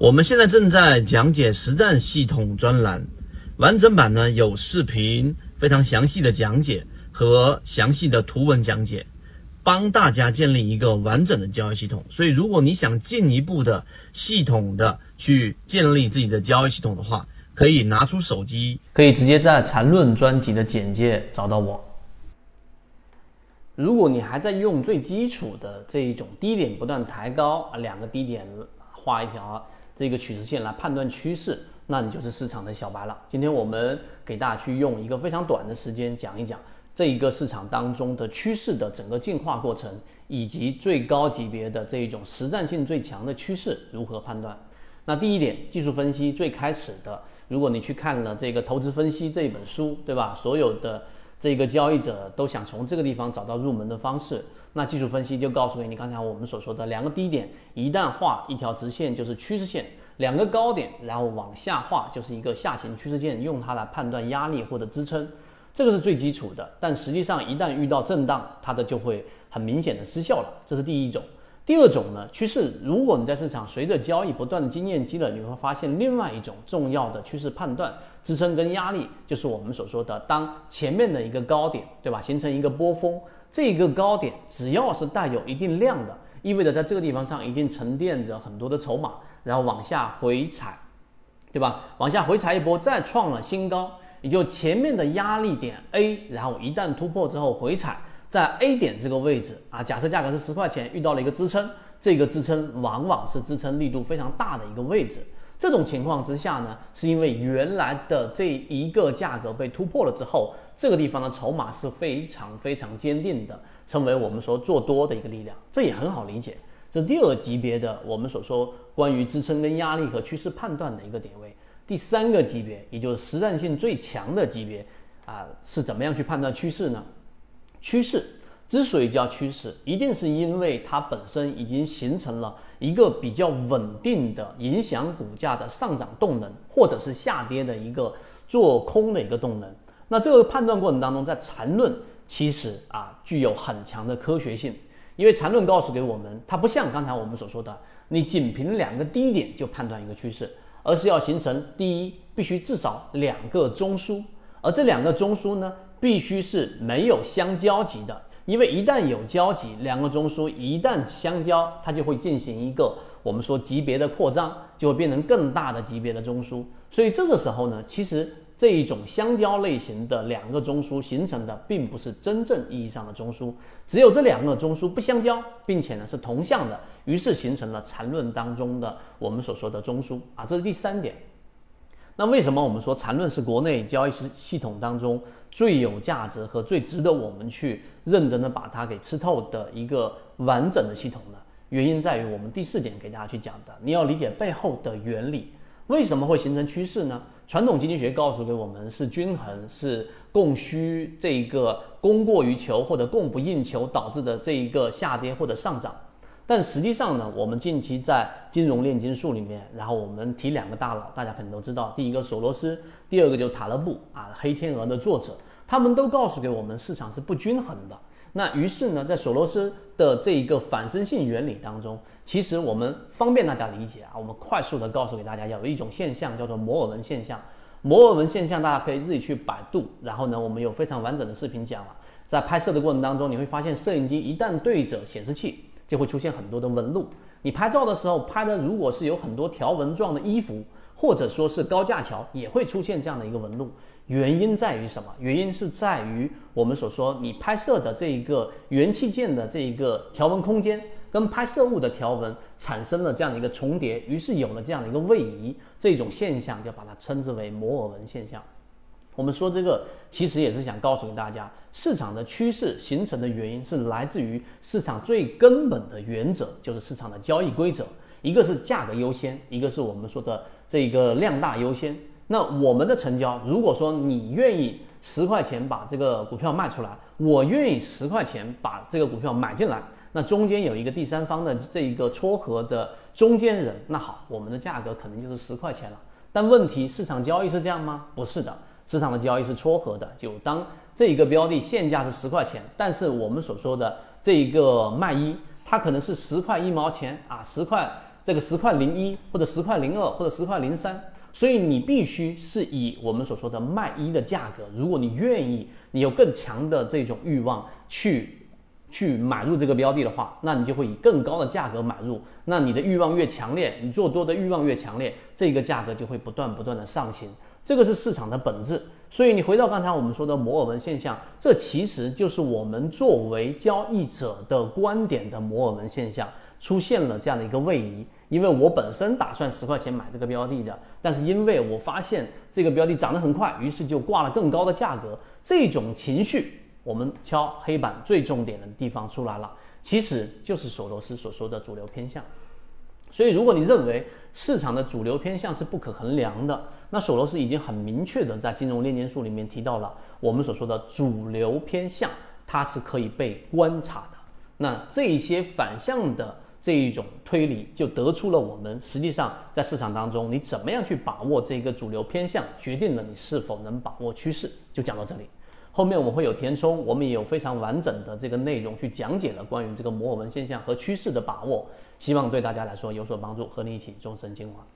我们现在正在讲解实战系统专栏，完整版呢有视频，非常详细的讲解和详细的图文讲解，帮大家建立一个完整的交易系统。所以，如果你想进一步的系统的去建立自己的交易系统的话，可以拿出手机，可以直接在缠论专辑的简介找到我。如果你还在用最基础的这一种低点不断抬高啊，两个低点画一条这个趋势线来判断趋势，那你就是市场的小白了。今天我们给大家去用一个非常短的时间讲一讲这一个市场当中的趋势的整个进化过程，以及最高级别的这一种实战性最强的趋势如何判断。那第一点，技术分析最开始的，如果你去看了这个投资分析这一本书，对吧？所有的这个交易者都想从这个地方找到入门的方式。那技术分析就告诉给你，刚才我们所说的两个低点，一旦画一条直线就是趋势线；两个高点，然后往下画就是一个下行趋势线，用它来判断压力或者支撑，这个是最基础的。但实际上，一旦遇到震荡，它的就会很明显的失效了。这是第一种。第二种呢，趋势，如果你在市场随着交易不断的经验积累，你会发现另外一种重要的趋势判断，支撑跟压力，就是我们所说的，当前面的一个高点，对吧，形成一个波峰，这个高点只要是带有一定量的，意味着在这个地方上一定沉淀着很多的筹码，然后往下回踩，对吧？往下回踩一波，再创了新高，也就前面的压力点 A，然后一旦突破之后回踩。在 A 点这个位置啊，假设价格是十块钱，遇到了一个支撑，这个支撑往往是支撑力度非常大的一个位置。这种情况之下呢，是因为原来的这一个价格被突破了之后，这个地方的筹码是非常非常坚定的，成为我们说做多的一个力量，这也很好理解。这第二级别的我们所说关于支撑跟压力和趋势判断的一个点位。第三个级别，也就是实战性最强的级别啊，是怎么样去判断趋势呢？趋势之所以叫趋势，一定是因为它本身已经形成了一个比较稳定的影响股价的上涨动能，或者是下跌的一个做空的一个动能。那这个判断过程当中，在缠论其实啊具有很强的科学性，因为缠论告诉给我们，它不像刚才我们所说的，你仅凭两个低点就判断一个趋势，而是要形成第一，必须至少两个中枢，而这两个中枢呢？必须是没有相交集的，因为一旦有交集，两个中枢一旦相交，它就会进行一个我们说级别的扩张，就会变成更大的级别的中枢。所以这个时候呢，其实这一种相交类型的两个中枢形成的，并不是真正意义上的中枢，只有这两个中枢不相交，并且呢是同向的，于是形成了缠论当中的我们所说的中枢啊，这是第三点。那为什么我们说缠论是国内交易系系统当中最有价值和最值得我们去认真的把它给吃透的一个完整的系统呢？原因在于我们第四点给大家去讲的，你要理解背后的原理，为什么会形成趋势呢？传统经济学告诉给我们是均衡，是供需这一个供过于求或者供不应求导致的这一个下跌或者上涨。但实际上呢，我们近期在金融炼金术里面，然后我们提两个大佬，大家肯定都知道，第一个索罗斯，第二个就塔勒布啊，黑天鹅的作者，他们都告诉给我们市场是不均衡的。那于是呢，在索罗斯的这一个反身性原理当中，其实我们方便大家理解啊，我们快速的告诉给大家，有一种现象叫做摩尔纹现象。摩尔纹现象大家可以自己去百度，然后呢，我们有非常完整的视频讲了，在拍摄的过程当中，你会发现摄影机一旦对着显示器。就会出现很多的纹路。你拍照的时候拍的，如果是有很多条纹状的衣服，或者说是高架桥，也会出现这样的一个纹路。原因在于什么？原因是在于我们所说你拍摄的这一个元器件的这一个条纹空间，跟拍摄物的条纹产生了这样的一个重叠，于是有了这样的一个位移，这种现象就把它称之为摩尔纹现象。我们说这个其实也是想告诉给大家，市场的趋势形成的原因是来自于市场最根本的原则，就是市场的交易规则。一个是价格优先，一个是我们说的这个量大优先。那我们的成交，如果说你愿意十块钱把这个股票卖出来，我愿意十块钱把这个股票买进来，那中间有一个第三方的这一个撮合的中间人，那好，我们的价格可能就是十块钱了。但问题，市场交易是这样吗？不是的。市场的交易是撮合的，就当这一个标的现价是十块钱，但是我们所说的这一个卖一，它可能是十块一毛钱啊，十块这个十块零一或者十块零二或者十块零三，所以你必须是以我们所说的卖一的价格，如果你愿意，你有更强的这种欲望去。去买入这个标的的话，那你就会以更高的价格买入。那你的欲望越强烈，你做多的欲望越强烈，这个价格就会不断不断的上行。这个是市场的本质。所以你回到刚才我们说的摩尔纹现象，这其实就是我们作为交易者的观点的摩尔纹现象出现了这样的一个位移。因为我本身打算十块钱买这个标的的，但是因为我发现这个标的涨得很快，于是就挂了更高的价格。这种情绪。我们敲黑板最重点的地方出来了，其实就是索罗斯所说的主流偏向。所以，如果你认为市场的主流偏向是不可衡量的，那索罗斯已经很明确的在金融炼金术里面提到了我们所说的主流偏向，它是可以被观察的。那这一些反向的这一种推理，就得出了我们实际上在市场当中，你怎么样去把握这个主流偏向，决定了你是否能把握趋势。就讲到这里。后面我们会有填充，我们也有非常完整的这个内容去讲解了关于这个摩尔纹现象和趋势的把握，希望对大家来说有所帮助，和你一起终身精华。